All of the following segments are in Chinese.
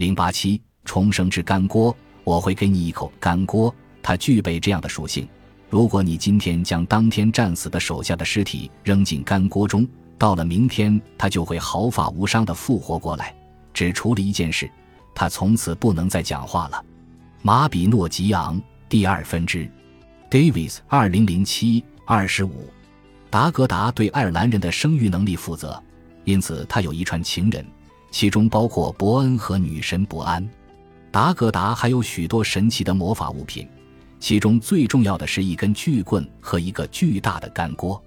零八七重生之干锅，我会给你一口干锅，它具备这样的属性。如果你今天将当天战死的手下的尸体扔进干锅中，到了明天，他就会毫发无伤地复活过来。只除了一件事，他从此不能再讲话了。马比诺吉昂第二分支，Davis 二零零七二十五。达格达对爱尔兰人的生育能力负责，因此他有一串情人，其中包括伯恩和女神伯安。达格达还有许多神奇的魔法物品。其中最重要的是一根巨棍和一个巨大的干锅，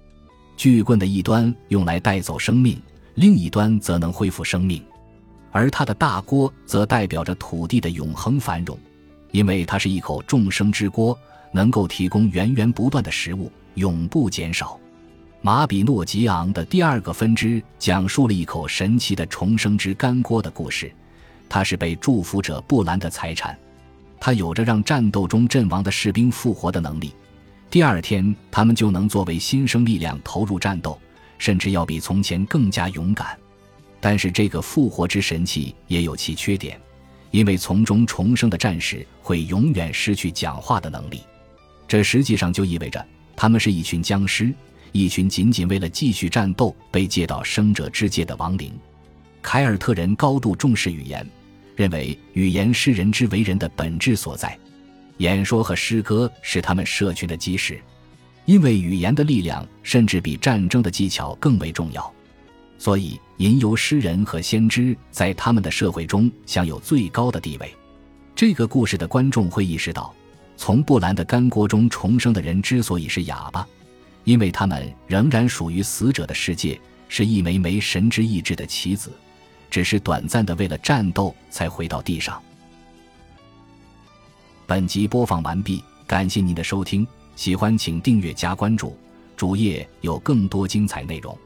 巨棍的一端用来带走生命，另一端则能恢复生命，而它的大锅则代表着土地的永恒繁荣，因为它是一口众生之锅，能够提供源源不断的食物，永不减少。马比诺吉昂的第二个分支讲述了一口神奇的重生之干锅的故事，它是被祝福者布兰的财产。他有着让战斗中阵亡的士兵复活的能力，第二天他们就能作为新生力量投入战斗，甚至要比从前更加勇敢。但是这个复活之神器也有其缺点，因为从中重生的战士会永远失去讲话的能力，这实际上就意味着他们是一群僵尸，一群仅仅为了继续战斗被借到生者之界的亡灵。凯尔特人高度重视语言。认为语言是人之为人的本质所在，演说和诗歌是他们社群的基石，因为语言的力量甚至比战争的技巧更为重要，所以吟游诗人和先知在他们的社会中享有最高的地位。这个故事的观众会意识到，从布兰的干锅中重生的人之所以是哑巴，因为他们仍然属于死者的世界，是一枚枚神之意志的棋子。只是短暂的，为了战斗才回到地上。本集播放完毕，感谢您的收听，喜欢请订阅加关注，主页有更多精彩内容。